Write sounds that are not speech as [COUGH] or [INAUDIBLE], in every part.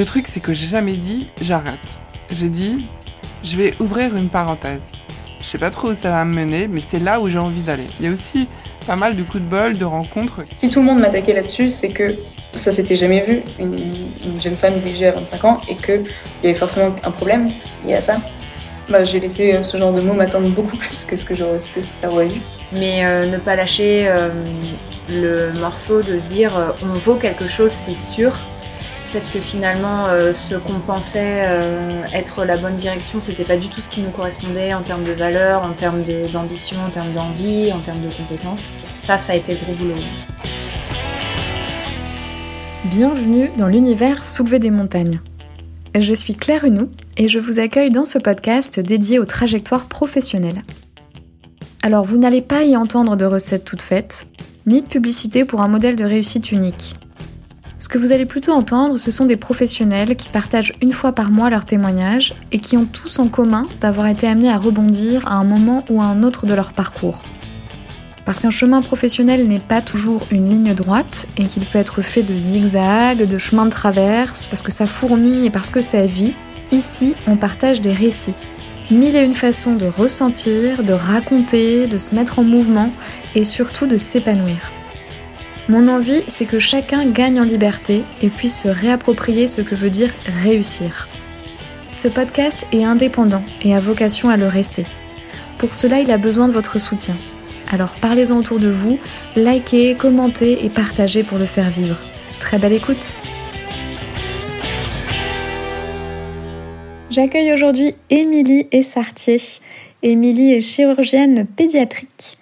Le truc, c'est que j'ai jamais dit j'arrête. J'ai dit je vais ouvrir une parenthèse. Je sais pas trop où ça va me mener, mais c'est là où j'ai envie d'aller. Il y a aussi pas mal de coups de bol, de rencontres. Si tout le monde m'attaquait là-dessus, c'est que ça s'était jamais vu, une, jeune femme déjà à 25 ans, et qu'il y avait forcément un problème lié à ça. Bah, j'ai laissé ce genre de mots m'attendre beaucoup [LAUGHS] plus que ce que, ce que ça aurait eu. Mais euh, ne pas lâcher euh, le morceau de se dire euh, on vaut quelque chose, c'est sûr. Peut-être que finalement, ce qu'on pensait être la bonne direction, c'était pas du tout ce qui nous correspondait en termes de valeur, en termes d'ambition, en termes d'envie, en termes de compétences. Ça, ça a été le gros boulot. Bienvenue dans l'univers Soulever des montagnes. Je suis Claire Hunou et je vous accueille dans ce podcast dédié aux trajectoires professionnelles. Alors vous n'allez pas y entendre de recettes toutes faites, ni de publicité pour un modèle de réussite unique. Ce que vous allez plutôt entendre, ce sont des professionnels qui partagent une fois par mois leurs témoignages et qui ont tous en commun d'avoir été amenés à rebondir à un moment ou à un autre de leur parcours. Parce qu'un chemin professionnel n'est pas toujours une ligne droite et qu'il peut être fait de zigzags, de chemins de traverse, parce que ça fourmille et parce que ça vit, ici on partage des récits. Mille et une façons de ressentir, de raconter, de se mettre en mouvement et surtout de s'épanouir. Mon envie, c'est que chacun gagne en liberté et puisse se réapproprier ce que veut dire réussir. Ce podcast est indépendant et a vocation à le rester. Pour cela, il a besoin de votre soutien. Alors parlez-en autour de vous, likez, commentez et partagez pour le faire vivre. Très belle écoute J'accueille aujourd'hui Émilie Essartier. Émilie est chirurgienne pédiatrique.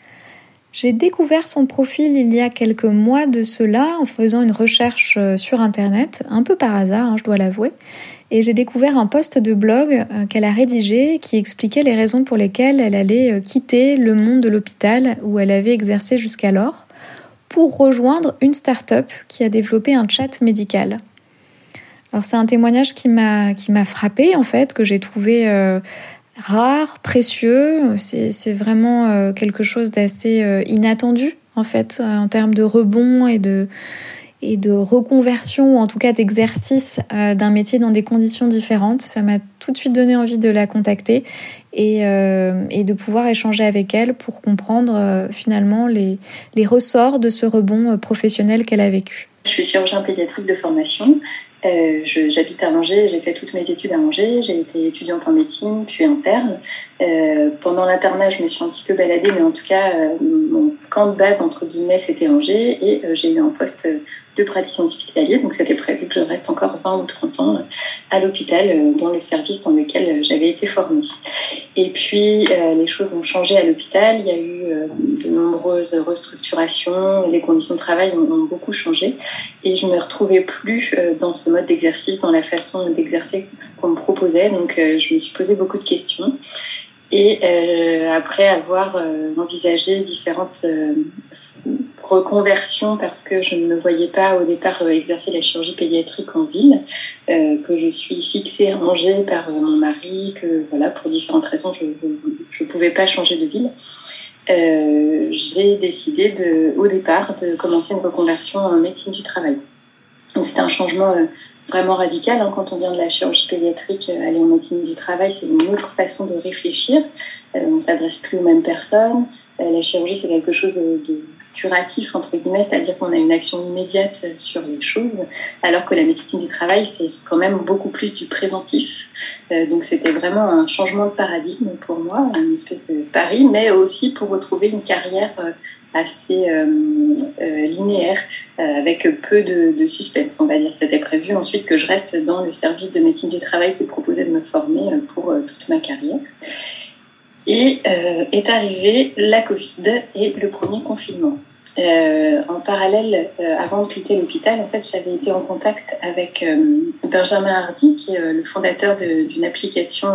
J'ai découvert son profil il y a quelques mois de cela en faisant une recherche euh, sur Internet, un peu par hasard, hein, je dois l'avouer, et j'ai découvert un post de blog euh, qu'elle a rédigé qui expliquait les raisons pour lesquelles elle allait euh, quitter le monde de l'hôpital où elle avait exercé jusqu'alors pour rejoindre une start-up qui a développé un chat médical. Alors c'est un témoignage qui m'a qui m'a frappé en fait que j'ai trouvé rare, précieux. C'est vraiment quelque chose d'assez inattendu en fait en termes de rebond et de et de reconversion ou en tout cas d'exercice euh, d'un métier dans des conditions différentes. Ça m'a tout de suite donné envie de la contacter et, euh, et de pouvoir échanger avec elle pour comprendre euh, finalement les, les ressorts de ce rebond professionnel qu'elle a vécu. Je suis chirurgien pédiatrique de formation. Euh, J'habite à Angers, j'ai fait toutes mes études à Angers, j'ai été étudiante en médecine, puis interne. Euh, pendant l'internat, je me suis un petit peu baladée, mais en tout cas, mon camp de base, entre guillemets, c'était Angers, et j'ai eu un poste de praticien hospitalier. Donc c'était prévu que je reste encore 20 ou 30 ans à l'hôpital euh, dans le service dans lequel euh, j'avais été formée. Et puis euh, les choses ont changé à l'hôpital. Il y a eu de nombreuses restructurations. Les conditions de travail ont, beaucoup changé. Et je me retrouvais plus dans ce mode d'exercice, dans la façon d'exercer qu'on me proposait. Donc je me suis posé beaucoup de questions. Et euh, après avoir euh, envisagé différentes euh, reconversions parce que je ne me voyais pas au départ exercer la chirurgie pédiatrique en ville, que je suis fixée à Angers par mon mari, que voilà pour différentes raisons je ne pouvais pas changer de ville. j'ai décidé de, au départ de commencer une reconversion en médecine du travail. Donc c'était un changement vraiment radical. Hein. Quand on vient de la chirurgie pédiatrique, euh, aller en médecine du travail, c'est une autre façon de réfléchir. Euh, on s'adresse plus aux mêmes personnes. Euh, la chirurgie, c'est quelque chose de curatif entre guillemets, c'est-à-dire qu'on a une action immédiate sur les choses, alors que la médecine du travail c'est quand même beaucoup plus du préventif. donc c'était vraiment un changement de paradigme pour moi, une espèce de pari, mais aussi pour retrouver une carrière assez euh, euh, linéaire, euh, avec peu de, de, suspense, on va dire. C'était prévu ensuite que je reste dans le service de médecine du travail qui proposait de me former pour toute ma carrière. Et est arrivé la Covid et le premier confinement. Euh, en parallèle, euh, avant de quitter l'hôpital, en fait, j'avais été en contact avec euh, Benjamin Hardy, qui est le fondateur d'une application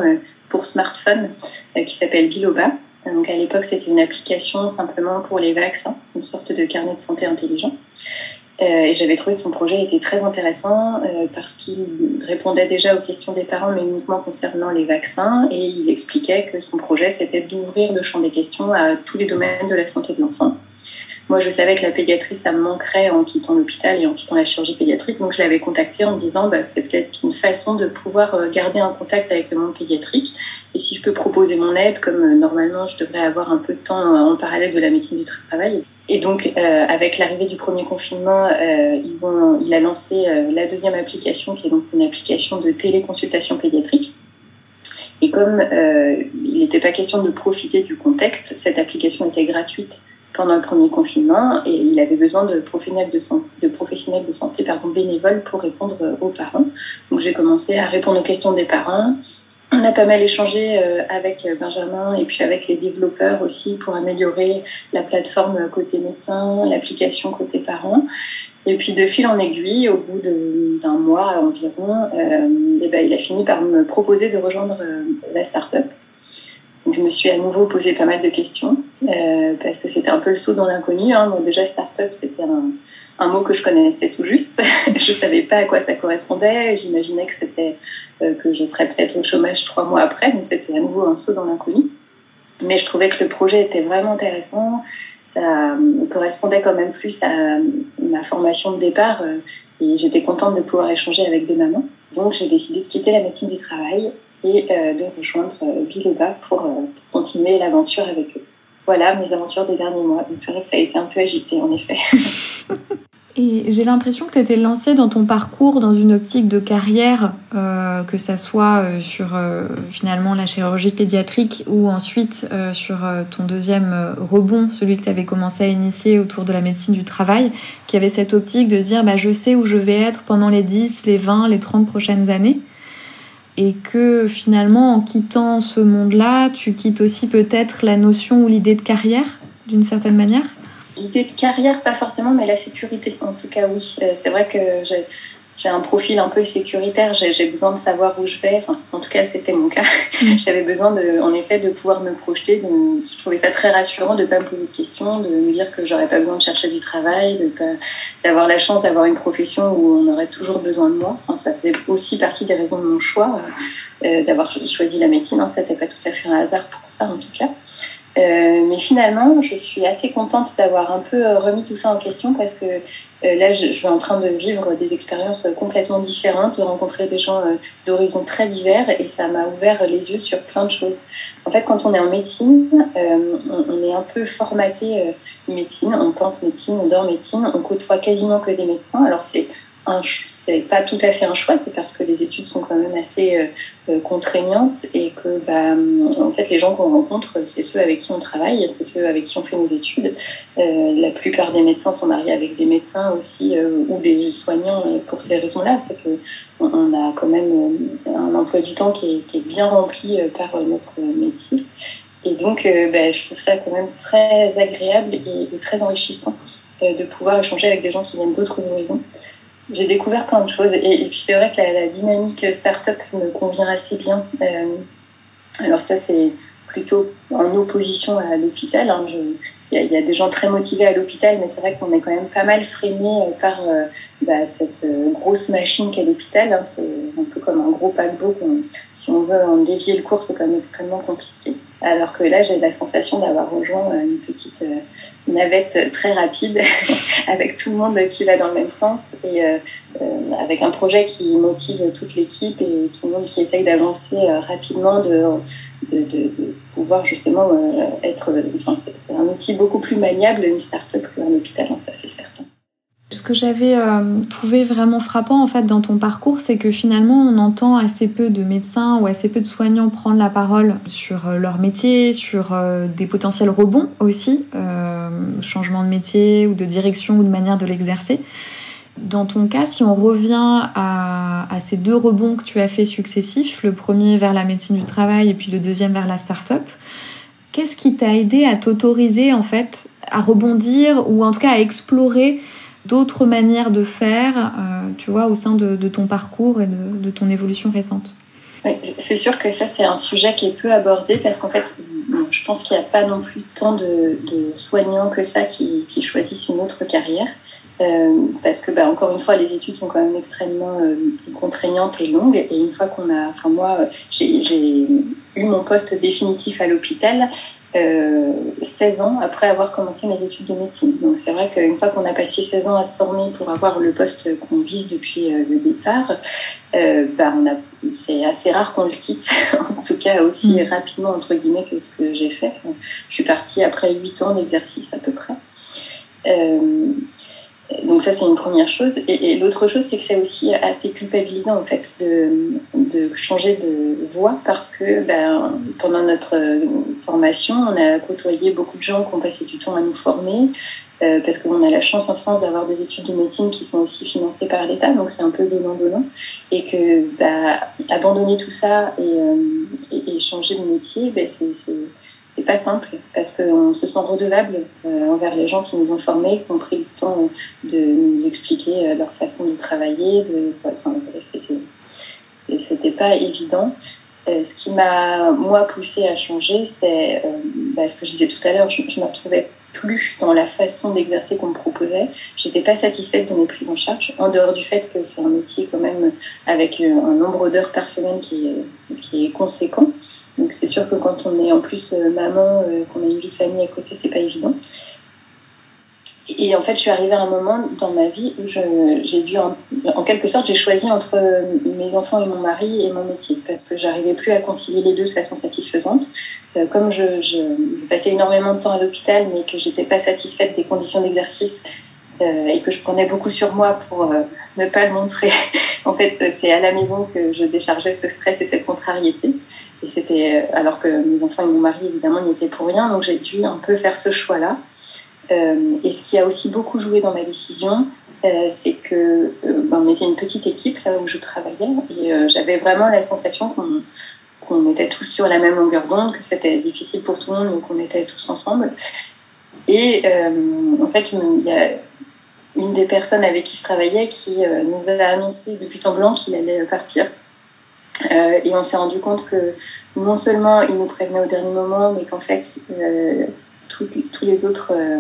pour smartphone qui s'appelle Biloba. Donc à l'époque, c'était une application simplement pour les vaccins, une sorte de carnet de santé intelligent. Euh, et j'avais trouvé que son projet était très intéressant euh, parce qu'il répondait déjà aux questions des parents, mais uniquement concernant les vaccins. Et il expliquait que son projet, c'était d'ouvrir le champ des questions à tous les domaines de la santé de l'enfant. Moi, je savais que la pédiatrie, ça me manquerait en quittant l'hôpital et en quittant la chirurgie pédiatrique. Donc, je l'avais contacté en disant, bah, c'est peut-être une façon de pouvoir euh, garder un contact avec le monde pédiatrique. Et si je peux proposer mon aide, comme euh, normalement, je devrais avoir un peu de temps euh, en parallèle de la médecine du travail. Et donc, euh, avec l'arrivée du premier confinement, euh, ils ont, il a lancé la deuxième application, qui est donc une application de téléconsultation pédiatrique. Et comme il n'était pas question de profiter du contexte, cette application était gratuite pendant le premier confinement et il avait besoin de professionnels de santé, de pardon, bénévoles pour répondre aux parents. Donc j'ai commencé à répondre aux questions des parents. On a pas mal échangé euh, avec Benjamin et puis avec les développeurs aussi pour améliorer la plateforme côté médecin, l'application côté parents. Et puis de fil en aiguille, au bout d'un mois environ, euh, et ben, il a fini par me proposer de rejoindre euh, la start-up je me suis à nouveau posé pas mal de questions euh, parce que c'était un peu le saut dans l'inconnu. Hein. déjà, start-up, c'était un, un, mot que je connaissais tout juste. [LAUGHS] je savais pas à quoi ça correspondait. J'imaginais que c'était euh, que je serais peut-être au chômage trois mois après. Donc, c'était à nouveau un saut dans l'inconnu. Mais je trouvais que le projet était vraiment intéressant. Ça correspondait quand même plus à ma formation de départ. Euh, et j'étais contente de pouvoir échanger avec des mamans. Donc, j'ai décidé de quitter la médecine du travail et euh, de rejoindre euh, Biloba pour, euh, pour continuer l'aventure avec eux. Voilà mes aventures des derniers mois. C'est vrai que ça a été un peu agité en effet. [LAUGHS] [LAUGHS] Et j'ai l'impression que tu étais lancée dans ton parcours dans une optique de carrière, que ça soit sur finalement la chirurgie pédiatrique ou ensuite sur ton deuxième rebond, celui que tu avais commencé à initier autour de la médecine du travail, qui avait cette optique de dire bah, je sais où je vais être pendant les 10, les 20, les 30 prochaines années et que finalement en quittant ce monde-là, tu quittes aussi peut-être la notion ou l'idée de carrière d'une certaine manière? L'idée de carrière, pas forcément, mais la sécurité, en tout cas, oui. Euh, c'est vrai que j'ai un profil un peu sécuritaire, j'ai besoin de savoir où je vais. Enfin, en tout cas, c'était mon cas. Mm. [LAUGHS] J'avais besoin, de, en effet, de pouvoir me projeter. De, je trouvais ça très rassurant de ne pas me poser de questions, de me dire que j'aurais pas besoin de chercher du travail, d'avoir la chance d'avoir une profession où on aurait toujours besoin de moi. Enfin, ça faisait aussi partie des raisons de mon choix euh, euh d'avoir choisi la médecine. Hein. C'était pas tout à fait un hasard pour ça, en tout cas. Euh, mais finalement, je suis assez contente d'avoir un peu euh, remis tout ça en question parce que là, je, je, suis en train de vivre des expériences complètement différentes, de rencontrer des gens d'horizons très divers et ça m'a ouvert les yeux sur plein de choses. En fait, quand on est en médecine, on, on, est un peu formaté médecine, on pense médecine, on dort médecine, on côtoie quasiment que des médecins. Alors c'est c'est pas tout à fait un choix, c'est parce que les études sont quand même assez euh, euh, contraignantes et que bah, en fait les gens qu'on rencontre, c'est ceux avec qui on travaille, c'est ceux avec qui on fait nos études. Euh, la plupart des médecins sont mariés avec des médecins aussi ou des soignants pour ces raisons-là, c'est que on a quand même un emploi du temps qui est, qui est bien rempli par notre métier. Et donc, bah, je trouve ça quand même très agréable et, et très enrichissant de pouvoir échanger avec des gens qui viennent d'autres horizons j'ai découvert plein de choses. Et, puis c'est vrai que la, dynamique start-up me convient assez bien. Euh, alors ça, c'est plutôt en opposition à l'hôpital. Hein. Il y, a des gens très motivés à l'hôpital, mais c'est vrai qu'on est quand même pas mal freiné euh, par euh, bah, cette grosse machine qu'est l'hôpital. Hein. C'est un peu comme un gros paquebot. Si on veut en dévier le cours, c'est quand même extrêmement compliqué. Alors que là, j'ai la sensation d'avoir rejoint euh, une petite euh, navette très rapide [LAUGHS] avec tout le monde qui va dans le même sens et euh, avec un projet qui motive toute l'équipe et tout le monde qui essaye d'avancer rapidement, de, de, de, pouvoir justement être. Enfin, c'est un outil beaucoup plus maniable, une start-up qu'un hôpital, hein, ça c'est certain. Ce que j'avais euh, trouvé vraiment frappant en fait dans ton parcours, c'est que finalement on entend assez peu de médecins ou assez peu de soignants prendre la parole sur euh, leur métier, sur euh, des potentiels rebonds aussi, changement de métier ou de direction ou de manière de l'exercer. Dans ton cas, si on revient à, à, ces deux rebonds que tu as fait successifs, le premier vers la médecine du travail et puis le deuxième vers la start-up, qu'est-ce qui t'a aidé à t'autoriser en fait à rebondir ou en tout cas à explorer d'autres manières de faire, euh, tu vois, au sein de, ton parcours et de, ton évolution récente? Oui, c'est sûr que ça, c'est un sujet qui est peu abordé parce qu'en fait, je pense qu'il n'y a pas non plus tant de, soignants que ça qui, choisissent une autre carrière. Euh, parce que, bah, encore une fois, les études sont quand même extrêmement euh, contraignantes et longues. Et une fois qu'on a, enfin moi, j'ai eu mon poste définitif à l'hôpital, 16 ans après avoir commencé mes études de médecine. Donc c'est vrai qu'une fois qu'on a passé 16 ans à se former pour avoir le poste qu'on vise depuis le départ, bah, c'est assez rare qu'on le quitte, [LAUGHS] en tout cas aussi mm. rapidement entre guillemets que ce que j'ai fait. Je suis partie après 8 ans d'exercice à peu près. Donc ça, c'est une première chose. Et, l'autre chose, c'est que c'est aussi assez culpabilisant, en fait, de, de changer de voie parce que ben, pendant notre formation, on a côtoyé beaucoup de gens qui ont passé du temps à nous former euh, parce qu'on a la chance en France d'avoir des études de médecine qui sont aussi financées par l'État, donc c'est un peu donnant-donnant. Et que ben, abandonner tout ça et, euh, et, changer de métier, ben, c'est c'est pas simple parce qu'on se sent redevable euh, envers les gens qui nous ont formés, qui ont pris le temps de nous expliquer euh, leur façon de travailler. De, enfin, c'était pas évident. Euh, ce qui m'a moi poussé à changer, c'est bah, ce que je disais tout à l'heure. Je, je me retrouvais plus dans la façon d'exercer qu'on me proposait. J'étais pas satisfaite de mes prises en charge, en dehors du fait que c'est un métier quand même avec euh, un nombre d'heures par semaine qui est, qui est conséquent. Donc c'est sûr que quand on est en plus euh, maman, euh, qu'on a une vie de famille à côté, c'est pas évident. Et en fait, je suis arrivée à un moment dans ma vie où j'ai dû, en, quelque sorte, j'ai choisi entre mes enfants et mon mari et mon métier parce que j'arrivais plus à concilier les deux de façon satisfaisante. Euh, comme je, je, passais énormément de temps à l'hôpital, mais que j'étais pas satisfaite des conditions d'exercice euh, et que je prenais beaucoup sur moi pour euh, [LAUGHS] ne pas le montrer. [LAUGHS] en fait, c'est à la maison que je déchargeais ce stress et cette contrariété. Et c'était alors que mes enfants et mon mari évidemment n'y étaient pour rien, donc j'ai dû un peu faire ce choix-là. Euh, et ce qui a aussi beaucoup joué dans ma décision, euh, c'est que euh, ben, on était une petite équipe là où je travaillais et j'avais vraiment la sensation qu'on était tous sur la même longueur d'onde, que c'était difficile pour tout le monde, mais qu'on était tous ensemble. Et en fait, il y a une des personnes avec qui je travaillais qui nous a annoncé depuis temps blanc qu'il allait partir. et on s'est rendu compte que non seulement il nous prévenait au dernier moment, mais qu'en fait, tous les autres euh,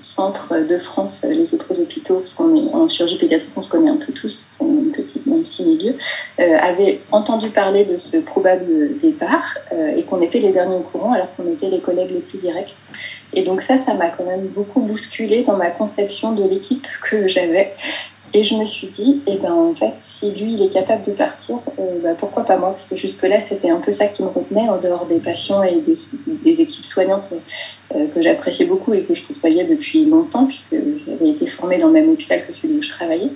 centres de France, les autres hôpitaux, parce qu'on est en chirurgie pédiatrique, on se connaît un peu tous, c'est un petit milieu, euh, avaient entendu parler de ce probable départ euh, et qu'on était les derniers au courant alors qu'on était les collègues les plus directs. Et donc ça, ça m'a quand même beaucoup bousculé dans ma conception de l'équipe que j'avais. Et je me suis dit, eh ben, en fait, si lui, il est capable de partir, euh, bah, pourquoi pas moi? Parce que jusque-là, c'était un peu ça qui me retenait, en dehors des patients et des, équipes soignantes euh, que j'appréciais beaucoup et que je côtoyais depuis longtemps, puisque j'avais été formée dans le même hôpital que celui où je travaillais.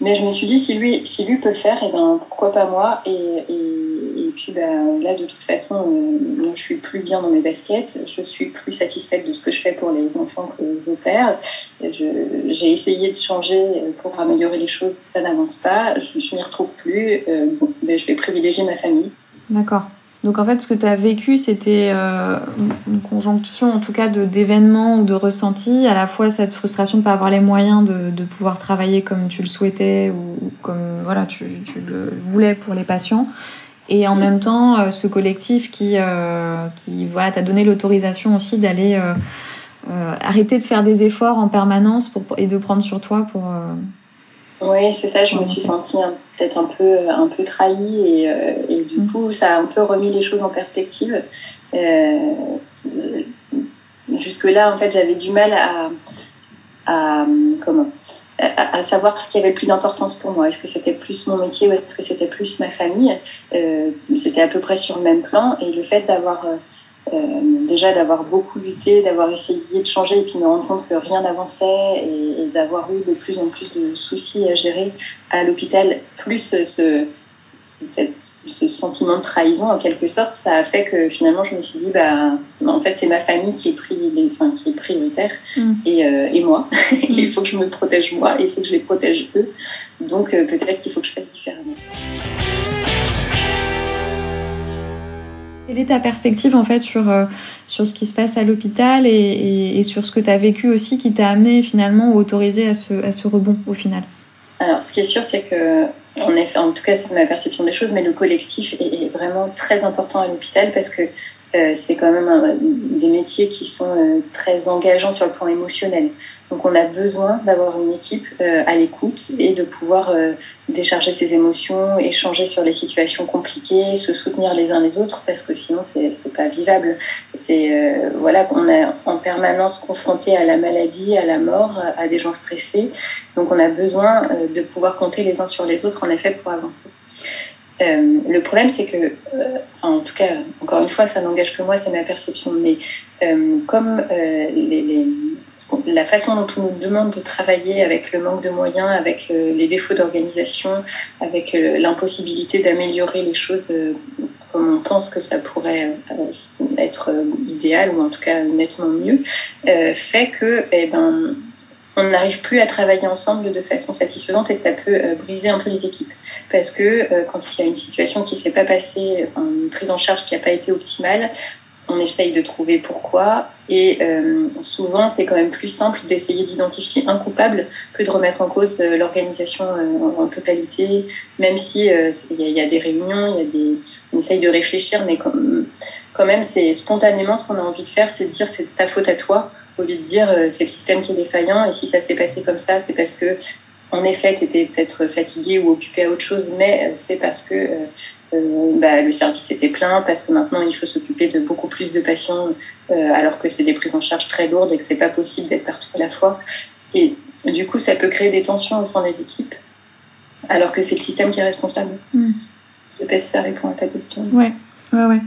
Mais je me suis dit, si lui, si lui peut le faire, et eh ben, pourquoi pas moi et, et, et, puis ben, là, de toute façon, euh, je suis plus bien dans mes baskets, je suis plus satisfaite de ce que je fais pour les enfants que j'opère. J'ai essayé de changer pour améliorer les choses, ça n'avance pas, je, je m'y retrouve plus. Euh, bon, ben, je vais privilégier ma famille. D'accord. Donc en fait, ce que tu as vécu, c'était euh, une conjonction, en tout cas, d'événements ou de ressentis, à la fois cette frustration de ne pas avoir les moyens de, de, pouvoir travailler comme tu le souhaitais ou comme voilà, tu, tu le voulais pour les patients, et en même temps, euh, ce collectif qui, euh, qui voilà, t'a donné l'autorisation aussi d'aller euh, euh, arrêter de faire des efforts en permanence pour, et de prendre sur toi pour oui, c'est ça. Je me suis sentie peut-être un peu, un peu trahie et, euh, et du mm. coup, ça a un peu remis les choses en perspective. Euh, Jusque-là, en fait, j'avais du mal à, à comment à, savoir ce qui avait plus d'importance pour moi. Est-ce que c'était plus mon métier ou est-ce que c'était plus ma famille? Euh, C'était à peu près sur le même plan. Et le fait d'avoir euh, déjà d'avoir beaucoup lutté, d'avoir essayé de changer et puis me rendre compte que rien n'avançait et, et d'avoir eu de plus en plus de soucis à gérer à l'hôpital, plus ce, ce, ce, sentiment de trahison en quelque sorte, ça a fait que finalement je me suis dit bah en fait c'est ma famille qui est, enfin, qui est prioritaire mm. et, euh, et, moi [LAUGHS] il faut que je me protège moi et il faut que je les protège eux donc euh, peut-être qu'il faut que je fasse différemment. Quelle est ta perspective en fait sur, euh, sur ce qui se passe à l'hôpital et, et, et, sur ce que tu as vécu aussi qui t'a amené finalement ou autorisé à ce, à ce rebond au final? Alors ce qui est sûr c'est que effet, en tout cas c'est ma perception des choses, mais le collectif est vraiment très important à l'hôpital parce que euh, c'est quand même des métiers qui sont euh, très engageants sur le plan émotionnel. Donc on a besoin d'avoir une équipe euh, à l'écoute et de pouvoir décharger ses émotions, échanger sur les situations compliquées, se soutenir les uns les autres parce que sinon c'est pas vivable. C'est voilà qu'on est en permanence confronté à la maladie, à la mort, à des gens stressés. Donc on a besoin de pouvoir compter les uns sur les autres en effet pour avancer. Euh, le problème, c'est que, euh, en tout cas, encore une fois, ça n'engage que moi, c'est ma perception, mais euh, comme les, les, la façon dont on nous demande de travailler avec le manque de moyens, avec les défauts d'organisation, avec l'impossibilité d'améliorer les choses comme on pense que ça pourrait être idéal, ou en tout cas nettement mieux, fait que, eh ben, on n'arrive plus à travailler ensemble de façon satisfaisante et ça peut euh, briser un peu les équipes. Parce que euh, quand il y a une situation qui s'est pas passée, une prise en charge qui n'a pas été optimale, on essaye de trouver pourquoi. Et euh, souvent, c'est quand même plus simple d'essayer d'identifier un coupable que de remettre en cause l'organisation en, totalité, même si il y, a des réunions, il y a des, on essaye de réfléchir, mais quand même, c'est spontanément ce qu'on a envie de faire, c'est de dire c'est ta faute à toi au lieu de dire euh, c'est le système qui est défaillant et si ça s'est passé comme ça, c'est parce que en effet, tu étais peut-être fatigué ou occupé à autre chose, mais euh, c'est parce que euh, euh, bah, le service était plein, parce que maintenant il faut s'occuper de beaucoup plus de patients, euh, alors que c'est des prises en charge très lourdes et que c'est pas possible d'être partout à la fois. Et du coup, ça peut créer des tensions au sein des équipes, alors que c'est le système qui est responsable. Mm. Je sais pas si ça répond à ta question. Ouais, ouais, ouais.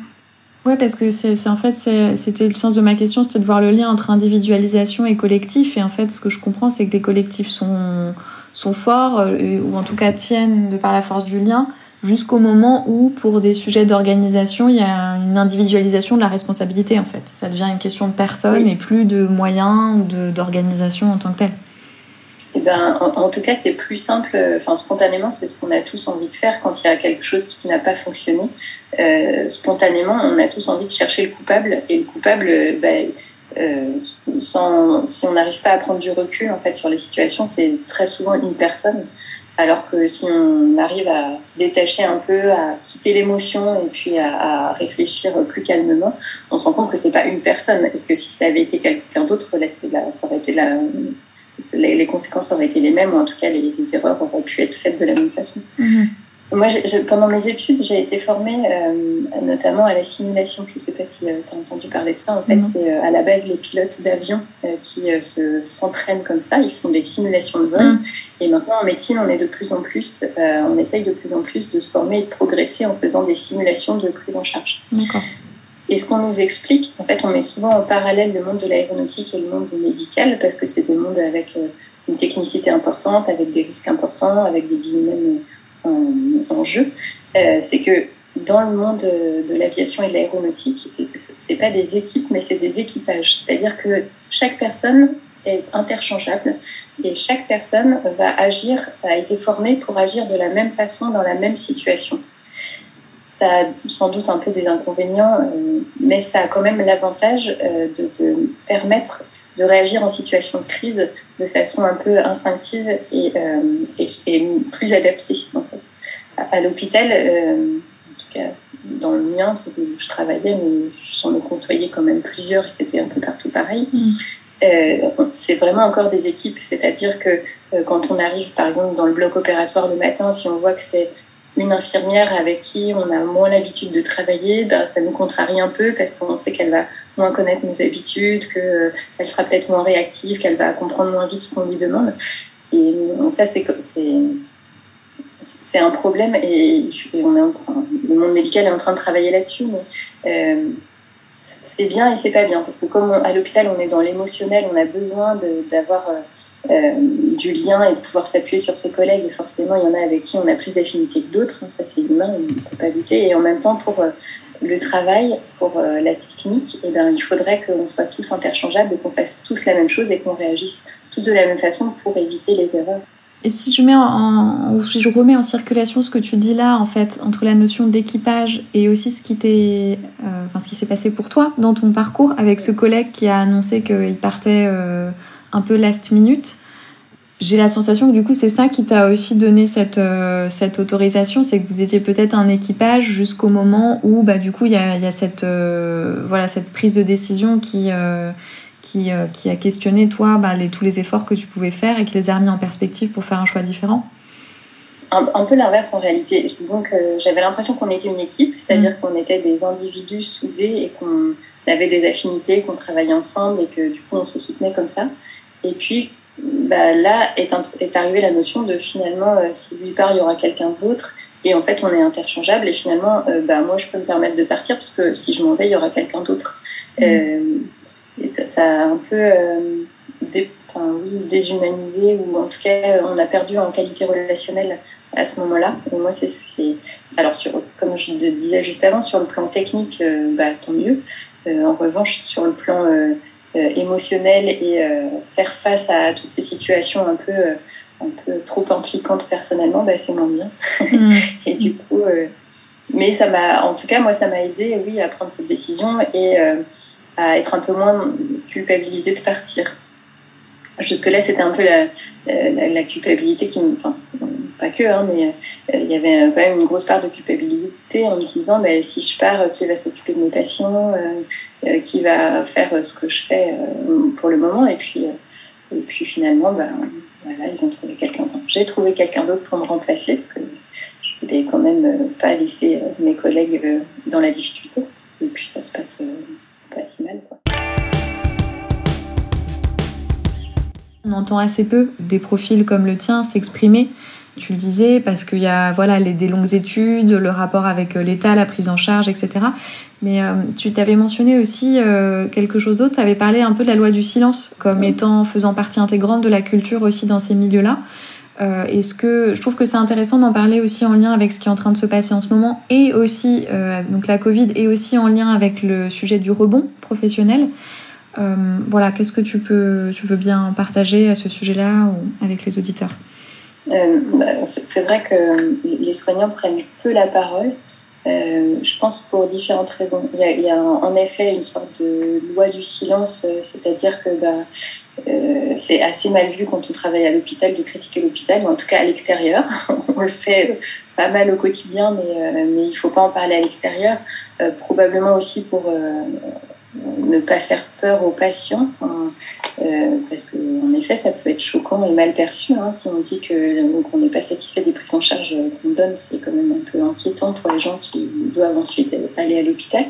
Ouais, parce que c'est en fait c'était le sens de ma question, c'était de voir le lien entre individualisation et collectif. Et en fait, ce que je comprends, c'est que les collectifs sont sont forts euh, ou en tout cas tiennent de par la force du lien jusqu'au moment où, pour des sujets d'organisation, il y a une individualisation de la responsabilité. En fait, ça devient une question de personne et plus de moyens ou d'organisation en tant que telle. Eh ben, en, tout cas, c'est plus simple. Enfin, spontanément, c'est ce qu'on a tous envie de faire quand il y a quelque chose qui n'a pas fonctionné. Euh, spontanément, on a tous envie de chercher le coupable, et le coupable, ben, euh, sans, si on n'arrive pas à prendre du recul en fait sur les situations, c'est très souvent une personne. Alors que si on arrive à se détacher un peu, à quitter l'émotion et puis à, réfléchir plus calmement, on se rend compte que c'est pas une personne et que si ça avait été quelqu'un d'autre, là, là, ça aurait été la, les, les, conséquences auraient été les mêmes, ou en tout cas les, les erreurs auraient pu être faites de la même façon. Mhm. Moi, pendant mes études, j'ai été formée euh, notamment à la simulation. Je ne sais pas si euh, tu as entendu parler de ça. En fait, c'est euh, à la base les pilotes d'avion euh, qui se s'entraînent comme ça. Ils font des simulations de vol. Mhm. Et maintenant, en médecine, on est de plus en plus, on essaye de plus en plus de se former et de progresser en faisant des simulations de prise en charge. Et ce qu'on nous explique, en fait, on met souvent en parallèle le monde de l'aéronautique et le monde médical parce que c'est des mondes avec euh, une technicité importante, avec des risques importants, avec des vies humaines euh, en, en jeu. Euh, c'est que dans le monde de l'aviation et de l'aéronautique, c'est pas des équipes, mais c'est des équipages. C'est-à-dire que chaque personne est interchangeable et chaque personne va agir, a été formée pour agir de la même façon dans la même situation. Ça a sans doute un peu des inconvénients, euh, mais ça a quand même l'avantage euh, de, de, permettre de réagir en situation de crise de façon un peu instinctive et, euh, et, et plus adaptée. En fait. À, à l'hôpital, en tout cas dans le mien, où je travaillais, mais j'en ai côtoyé quand même plusieurs et c'était un peu partout pareil. Mmh. Euh, c'est vraiment encore des équipes, c'est-à-dire que euh, quand on arrive par exemple dans le bloc opératoire le matin, si on voit que c'est une infirmière avec qui on a moins l'habitude de travailler, ben, ça nous contrarie un peu parce qu'on sait qu'elle va moins connaître nos habitudes, qu'elle sera peut-être moins réactive, qu'elle va comprendre moins vite ce qu'on lui demande. Et ça, c'est un problème et, on est en train, le monde médical est en train de travailler là-dessus, mais euh, c'est bien et c'est pas bien parce que comme à l'hôpital on est dans l'émotionnel, on a besoin d'avoir euh, euh, du lien et de pouvoir s'appuyer sur ses collègues. Et forcément, il y en a avec qui on a plus d'affinité que d'autres. Hein, ça, c'est humain, on ne peut pas lutter. Et en même temps, pour euh, le travail, pour euh, la technique, eh ben, il faudrait qu'on soit tous interchangeables et qu'on fasse tous la même chose et qu'on réagisse tous de la même façon pour éviter les erreurs. Et si je mets en, si je remets en circulation ce que tu dis là, en fait, entre la notion d'équipage et aussi ce qui t'est, euh, enfin, ce qui s'est passé pour toi dans ton parcours avec ce collègue qui a annoncé qu'il partait euh, un peu last minute. j'ai la sensation que du coup c'est ça qui t'a aussi donné cette euh, cette autorisation, c'est que vous étiez peut-être un équipage jusqu'au moment où bah du coup il y a, y a cette euh, voilà cette prise de décision qui euh, qui, qui a questionné toi bah, les, tous les efforts que tu pouvais faire et qui les a remis en perspective pour faire un choix différent. Un, peu l'inverse en réalité. Disons que j'avais l'impression qu'on était une équipe, c'est-à-dire mm. qu'on était des individus soudés et qu'on avait des affinités, qu'on travaillait ensemble et que du coup on se soutenait comme ça. Et puis bah, là est, est arrivée la notion de finalement, euh, si lui part, il y aura quelqu'un d'autre. Et en fait, on est interchangeable. Et finalement, euh, bah, moi, je peux me permettre de partir parce que si je m'en vais, il y aura quelqu'un d'autre. Mmh. Euh, et ça, ça, a un peu dé, enfin, oui, déshumanisé, ou en tout cas, on a perdu en qualité relationnelle à ce moment-là. Et moi, c'est ce qui est... Alors, sur, comme je disais juste avant, sur le plan technique, bah, tant mieux. en revanche, sur le plan euh, émotionnel et euh, faire face à toutes ces situations un peu euh, un peu trop impliquantes personnellement, bah, c'est moins bien. Mm. [LAUGHS] et du coup, mais ça m'a, en tout cas, moi, ça m'a aidé, oui, à prendre cette décision et à être un peu moins culpabilisée de partir. Jusque-là, c'était un peu la, la, la culpabilité qui me, enfin, pas que, hein, mais euh, il y avait quand même une grosse part de culpabilité en me disant bah, si je pars, qui va s'occuper de mes patients, euh, euh, qui va faire ce que je fais pour le moment, et puis et puis finalement, bah, voilà, ils ont trouvé quelqu'un. Enfin, j'ai trouvé quelqu'un d'autre pour me remplacer parce que je voulais quand même pas laisser mes collègues dans la difficulté. Et puis ça se passe pas si mal. Quoi. On entend assez peu des profils comme le tien s'exprimer tu le disais, parce qu'il y a voilà les, des longues études, le rapport avec euh, l'État, la prise en charge, etc. Mais euh, tu t'avais mentionné aussi euh, quelque chose d'autre, tu avais parlé un peu de la loi du silence comme étant faisant partie intégrante de la culture aussi dans ces milieux-là. Euh, Est-ce que je trouve que c'est intéressant d'en parler aussi en lien avec ce qui est en train de se passer en ce moment et aussi donc la Covid et aussi en lien avec le sujet du rebond professionnel. Voilà, qu'est-ce que tu peux, tu veux bien partager à ce sujet-là avec les auditeurs? Euh, bah, c'est vrai que les soignants prennent peu la parole. Euh, je pense pour différentes raisons. Il y, a, il y, a, en effet une sorte de loi du silence, euh, c'est-à-dire que bah, euh, c'est assez mal vu quand on travaille à l'hôpital de critiquer l'hôpital, ou en tout cas à l'extérieur. [LAUGHS] on le fait pas mal au quotidien, mais, euh, mais il faut pas en parler à l'extérieur. probablement aussi pour ne pas faire peur aux patients, hein, euh, parce qu'en effet, ça peut être choquant et mal perçu. Hein, si on dit qu'on n'est pas satisfait des prises en charge qu'on donne, c'est quand même un peu inquiétant pour les gens qui doivent ensuite aller à l'hôpital.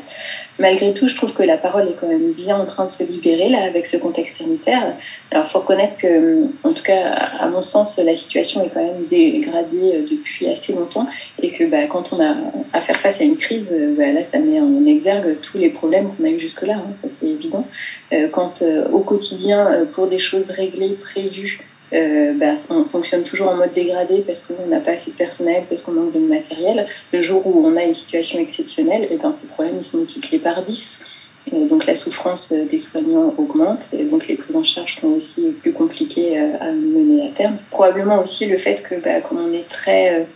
Malgré tout, je trouve que la parole est quand même bien en train de se libérer là avec ce contexte sanitaire. Alors, faut reconnaître que, en tout cas, à mon sens, la situation est quand même dégradée euh, depuis assez longtemps et que bah, quand on a à faire face à une crise, euh, bah, là, ça met en exergue tous les problèmes qu'on a eu jusque-là. Hein, ça, c'est évident. Euh, quand euh, au quotidien, euh, pour des choses réglées, prévues, euh, bah, on fonctionne toujours en mode dégradé parce qu'on n'a pas assez de personnel, parce qu'on manque de matériel. Le jour où on a une situation exceptionnelle, et eh ben, ces problèmes ils sont multipliés par 10. donc la souffrance des soignants augmente, et donc les prises en charge sont aussi plus compliquées à mener à terme. Probablement aussi le fait que, bah, comme on est très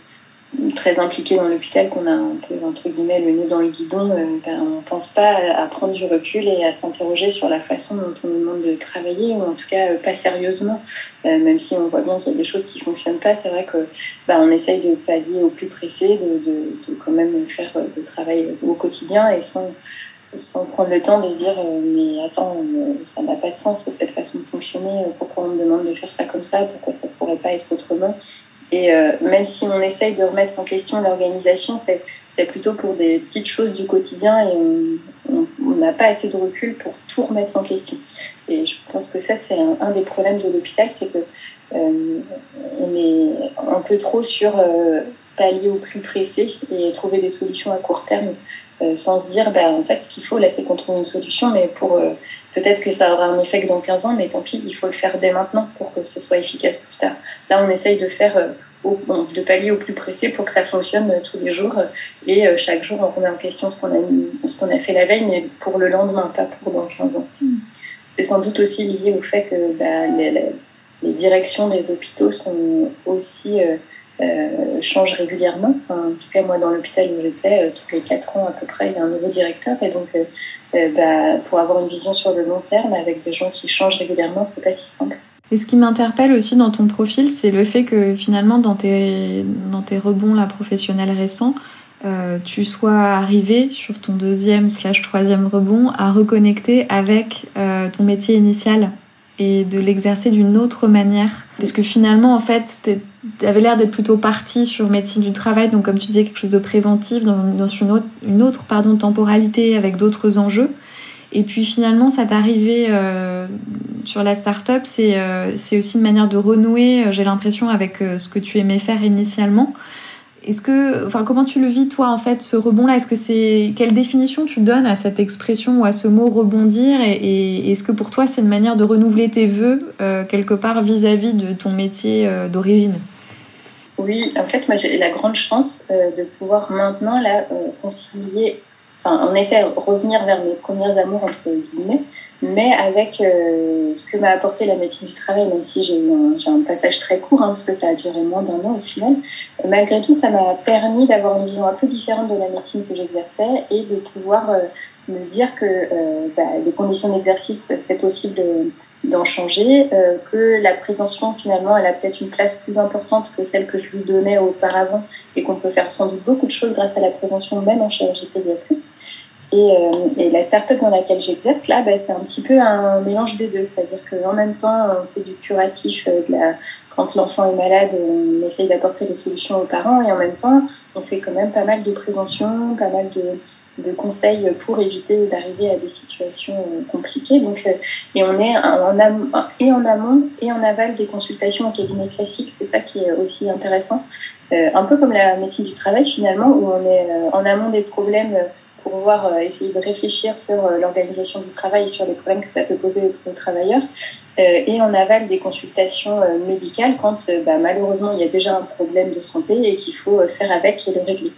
très impliqué dans l'hôpital, qu'on a un peu, entre guillemets, le nez dans le guidon, euh, ben, on pense pas à, prendre du recul et à s'interroger sur la façon dont on nous demande de travailler, ou en tout cas euh, pas sérieusement, euh, même si on voit bien qu'il y a des choses qui fonctionnent pas, c'est vrai que ben, on essaye de pallier au plus pressé, de, de, de quand même faire le travail au quotidien et sans sans prendre le temps de se dire mais attends ça n'a pas de sens cette façon de fonctionner pourquoi on me demande de faire ça comme ça pourquoi ça pourrait pas être autrement et euh, même si on essaye de remettre en question l'organisation, c'est plutôt pour des petites choses du quotidien et on n'a pas assez de recul pour tout remettre en question. Et je pense que ça, c'est un, des problèmes de l'hôpital, c'est que euh, on est un peu trop sur euh, pallier au plus pressé et trouver des solutions à court terme euh, sans se dire, bah, en fait, ce qu'il faut, là, c'est qu'on trouve une solution, mais pour euh, peut-être que ça aura un effet que dans 15 ans, mais tant pis, il faut le faire dès maintenant pour que ce soit efficace plus tard. Là, on essaye de faire, euh, au, de pallier au plus pressé pour que ça fonctionne tous les jours et chaque jour, on remet en question ce qu'on a, ce qu'on a fait la veille, mais pour le lendemain, pas pour dans 15 ans. Hmm. C'est sans doute aussi lié au fait que bah, les, les, directions des hôpitaux sont aussi euh, change régulièrement. En tout cas, moi, dans l'hôpital où j'étais, euh, tous les quatre ans à peu près, il y a un nouveau directeur. Et donc, euh, bah, pour avoir une vision sur le long terme avec des gens qui changent régulièrement, c'est pas si simple. Et ce qui m'interpelle aussi dans ton profil, c'est le fait que finalement, dans tes, dans tes rebonds là, professionnels récents, tu sois arrivé sur ton deuxième slash troisième rebond à reconnecter avec ton métier initial et de l'exercer d'une autre manière. Parce que finalement, en fait, tu avais l'air d'être plutôt parti sur médecine du travail, donc comme tu disais, quelque chose de préventif, dans, dans une autre, une autre pardon, temporalité avec d'autres enjeux. Et puis finalement, ça t'arrivait euh, sur la start-up, c'est euh, aussi une manière de renouer, euh, j'ai l'impression, avec euh, ce que tu aimais faire initialement. Est-ce que, enfin, comment tu le vis toi en fait ce rebond-là? Est-ce que c'est quelle définition tu donnes à cette expression ou à ce mot rebondir? Et, est-ce que pour toi c'est une manière de renouveler tes vœux euh, quelque part vis-à-vis de ton métier euh, d'origine? Oui, en fait, moi j'ai la grande chance euh, de pouvoir maintenant là concilier en effet, revenir vers mes premières amours, entre guillemets, mais avec euh, ce que m'a apporté la médecine du travail, même si j'ai eu un, un, passage très court, hein, parce que ça a duré moins d'un an au final. Malgré tout, ça m'a permis d'avoir une vision un peu différente de la médecine que j'exerçais et de pouvoir euh, me dire que euh, bah, les conditions d'exercice, c'est possible d'en changer, euh, que la prévention, finalement, elle a peut-être une place plus importante que celle que je lui donnais auparavant et qu'on peut faire sans doute beaucoup de choses grâce à la prévention, même en chirurgie pédiatrique. Et, euh, et, la start-up dans laquelle j'exerce, là, bah, c'est un petit peu un mélange des deux. C'est-à-dire qu'en même temps, on fait du curatif. Euh, de la... Quand l'enfant est malade, on essaye d'apporter des solutions aux parents. Et en même temps, on fait quand même pas mal de prévention, pas mal de, de conseils pour éviter d'arriver à des situations euh, compliquées. Donc, et on est en en amont et en aval des consultations en cabinet classique. C'est ça qui est aussi intéressant. un peu comme la médecine du travail, finalement, où on est en amont des problèmes pour pouvoir euh, essayer de réfléchir sur euh, l'organisation du travail et sur les problèmes que ça peut poser aux travailleurs. Euh, et on avale des consultations médicales quand bah, malheureusement il y a déjà un problème de santé et qu'il faut faire avec et le régler.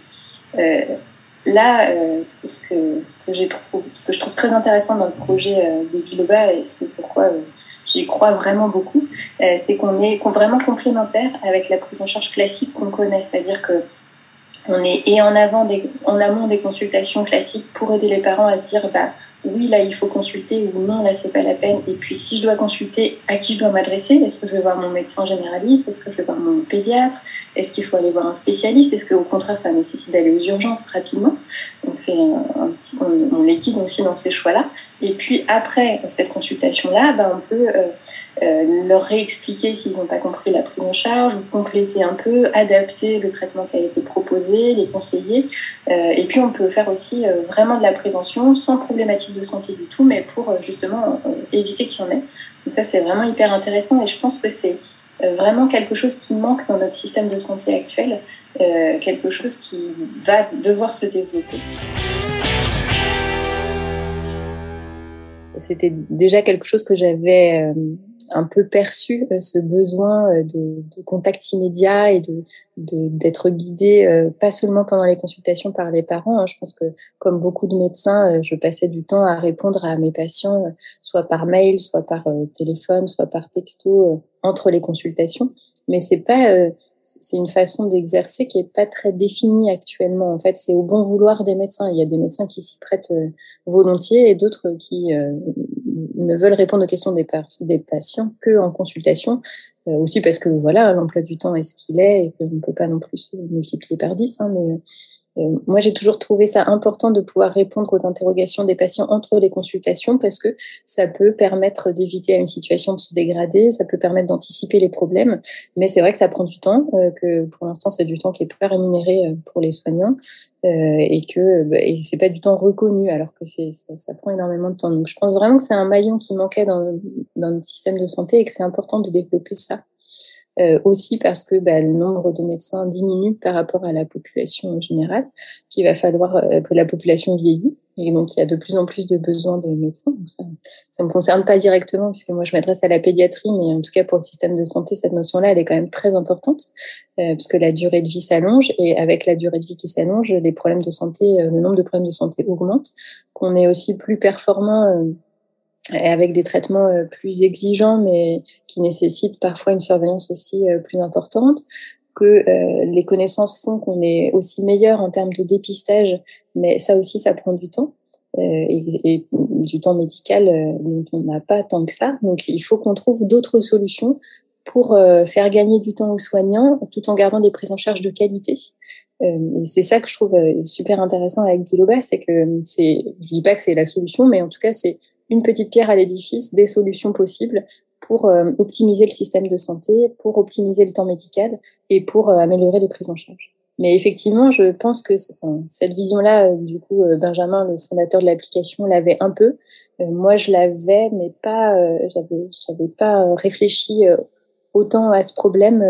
Là, ce, que, ce, que trouve, ce que je trouve très intéressant dans le projet de Biloba et c'est pourquoi j'y crois vraiment beaucoup, c'est qu'on est vraiment complémentaire avec la prise en charge classique qu'on connaît. C'est-à-dire que on est et en avant des, en amont des consultations classiques pour aider les parents à se dire bah oui là il faut consulter ou non là c'est pas la peine. Et puis si je dois consulter à qui je dois m'adresser? Est-ce que je vais voir mon médecin généraliste? Est-ce que je vais voir mon pédiatre? Est-ce qu'il faut aller voir un spécialiste? Est-ce qu'au contraire ça nécessite d'aller aux urgences rapidement? On fait un, petit on, on, les guide aussi dans ces choix là et puis après cette consultation là bah, on peut euh, euh, leur réexpliquer s'ils n'ont pas compris la prise en charge ou compléter un peu adapter le traitement qui a été proposé les conseiller. Euh, et puis on peut faire aussi vraiment de la prévention sans problématique de santé du tout, mais pour euh, justement euh, éviter qu'il y en ait. Donc ça, c'est vraiment hyper intéressant et je pense que c'est euh, vraiment quelque chose qui manque dans notre système de santé actuel, quelque chose qui va devoir se développer. C'était déjà quelque chose que j'avais un peu perçu euh, ce besoin euh, de, de, contact immédiat et de d'être guidé euh, pas seulement pendant les consultations par les parents. Hein. Je pense que comme beaucoup de médecins, je passais du temps à répondre à mes patients, soit par mail, soit par téléphone, soit par texto entre les consultations. Mais c'est pas c'est une façon d'exercer qui est pas très définie actuellement. En fait, c'est au bon vouloir des médecins. Il y a des médecins qui s'y prêtent volontiers et d'autres qui ne veulent répondre aux questions des, patients que en consultation, euh, aussi parce que voilà, l'emploi du temps est ce qu'il est et qu'on ne peut pas non plus multiplier par 10, hein, mais euh, moi, j'ai toujours trouvé ça important de pouvoir répondre aux interrogations des patients entre les consultations parce que ça peut permettre d'éviter à une situation de se dégrader, ça peut permettre d'anticiper les problèmes. Mais c'est vrai que ça prend du temps, euh, que pour l'instant, c'est du temps qui est pas rémunéré euh, pour les soignants et que bah, et c'est pas du temps reconnu alors que ça, prend énormément de temps. Donc, je pense vraiment que c'est un maillon qui manquait dans notre système de santé et que c'est important de développer ça. Euh, aussi parce que bah, le nombre de médecins diminue par rapport à la population générale, qu'il va falloir euh, que la population vieillit. Et donc, il y a de plus en plus de besoins de médecins. ça ne me concerne pas directement, puisque moi, je m'adresse à la pédiatrie, mais en tout cas, pour le système de santé, cette notion-là, elle est quand même très importante, euh, puisque la durée de vie s'allonge, et avec la durée de vie qui s'allonge, les problèmes de santé, euh, le nombre de problèmes de santé augmente, qu'on est aussi plus performant avec des traitements euh, plus exigeants, mais qui nécessitent parfois une surveillance aussi euh, plus importante, que euh, les connaissances font qu'on est aussi meilleur en termes de dépistage, mais ça aussi, ça prend du temps. et, du temps médical dont on n'a pas tant que ça. Donc il faut qu'on trouve d'autres solutions pour faire gagner du temps aux soignants tout en gardant des prises en charge de qualité. et c'est ça que je trouve super intéressant avec Biloba, c'est que c'est, je dis pas que c'est la solution, mais en tout cas c'est une petite pierre à l'édifice des solutions possibles pour optimiser le système de santé, pour optimiser le temps médical et pour améliorer les prises en charge. Mais effectivement, je pense que cette vision-là, du coup, Benjamin, le fondateur de l'application, l'avait un peu. moi, je l'avais, mais pas, j'avais, j'avais pas réfléchi autant à ce problème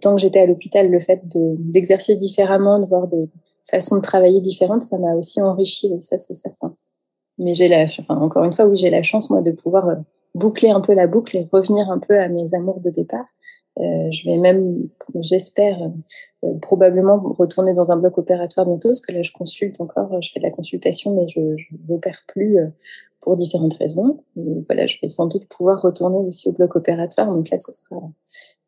tant que j'étais à l'hôpital. Le fait de, d'exercer différemment, de voir des façons de travailler différentes, ça m'a aussi enrichi. Ça, c'est certain. Mais j'ai la, enfin, encore une fois, oui, j'ai la chance moi de pouvoir boucler un peu la boucle et revenir un peu à mes amours de départ. Euh, je vais même, j'espère, euh, probablement retourner dans un bloc opératoire bientôt, parce que là, je consulte encore, je fais de la consultation, mais je n'opère plus euh, pour différentes raisons. Et voilà, je vais sans doute pouvoir retourner aussi au bloc opératoire. Donc là, ça sera,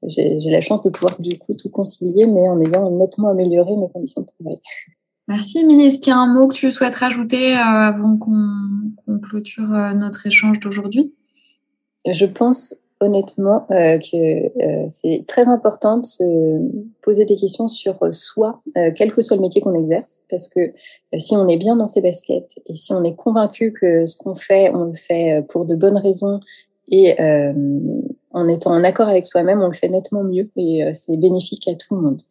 j'ai la chance de pouvoir du coup tout concilier, mais en ayant nettement amélioré mes conditions de travail. Merci Émilie. Est-ce qu'il y a un mot que tu souhaites rajouter avant qu'on clôture notre échange d'aujourd'hui? Je pense honnêtement euh, que euh, c'est très important de se poser des questions sur soi, euh, quel que soit le métier qu'on exerce, parce que euh, si on est bien dans ses baskets et si on est convaincu que ce qu'on fait, on le fait pour de bonnes raisons et en étant en accord avec soi-même, on le fait nettement mieux et c'est bénéfique à tout le monde.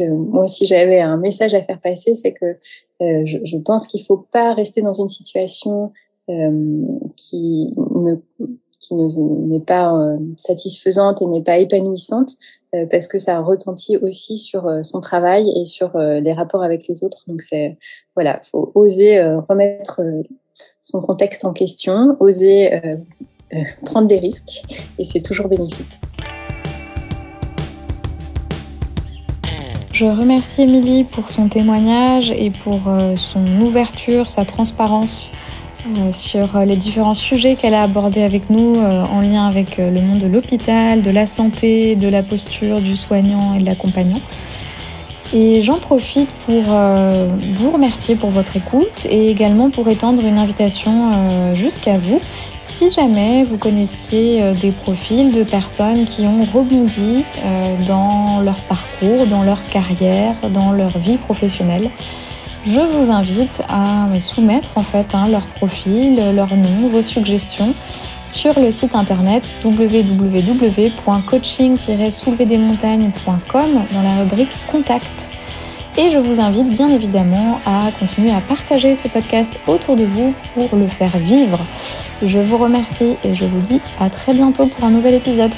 Moi, si j'avais un message à faire passer, c'est que je, je, pense qu'il faut pas rester dans une situation qui ne qui n'est pas euh, satisfaisante et n'est pas épanouissante euh, parce que ça retentit aussi sur euh, son travail et sur les rapports avec les autres. Donc c'est voilà, faut oser remettre son contexte en question, oser prendre des risques et c'est toujours bénéfique. Je remercie Émilie pour son témoignage et pour son ouverture, sa transparence euh, sur euh, les différents sujets qu'elle a abordés avec nous euh, en lien avec le monde de l'hôpital, de la santé, de la posture du soignant et de l'accompagnant. Et j'en profite pour vous remercier pour votre écoute et également pour étendre une invitation jusqu'à vous. Si jamais vous connaissiez des profils de personnes qui ont rebondi dans leur parcours, dans leur carrière, dans leur vie professionnelle, je vous invite à soumettre en fait hein, leur profil, leur nom, vos suggestions sur le site internet www.coaching-soulever-des-montagnes.com dans la rubrique Contact. Et je vous invite bien évidemment à continuer à partager ce podcast autour de vous pour le faire vivre. Je vous remercie et je vous dis à très bientôt pour un nouvel épisode.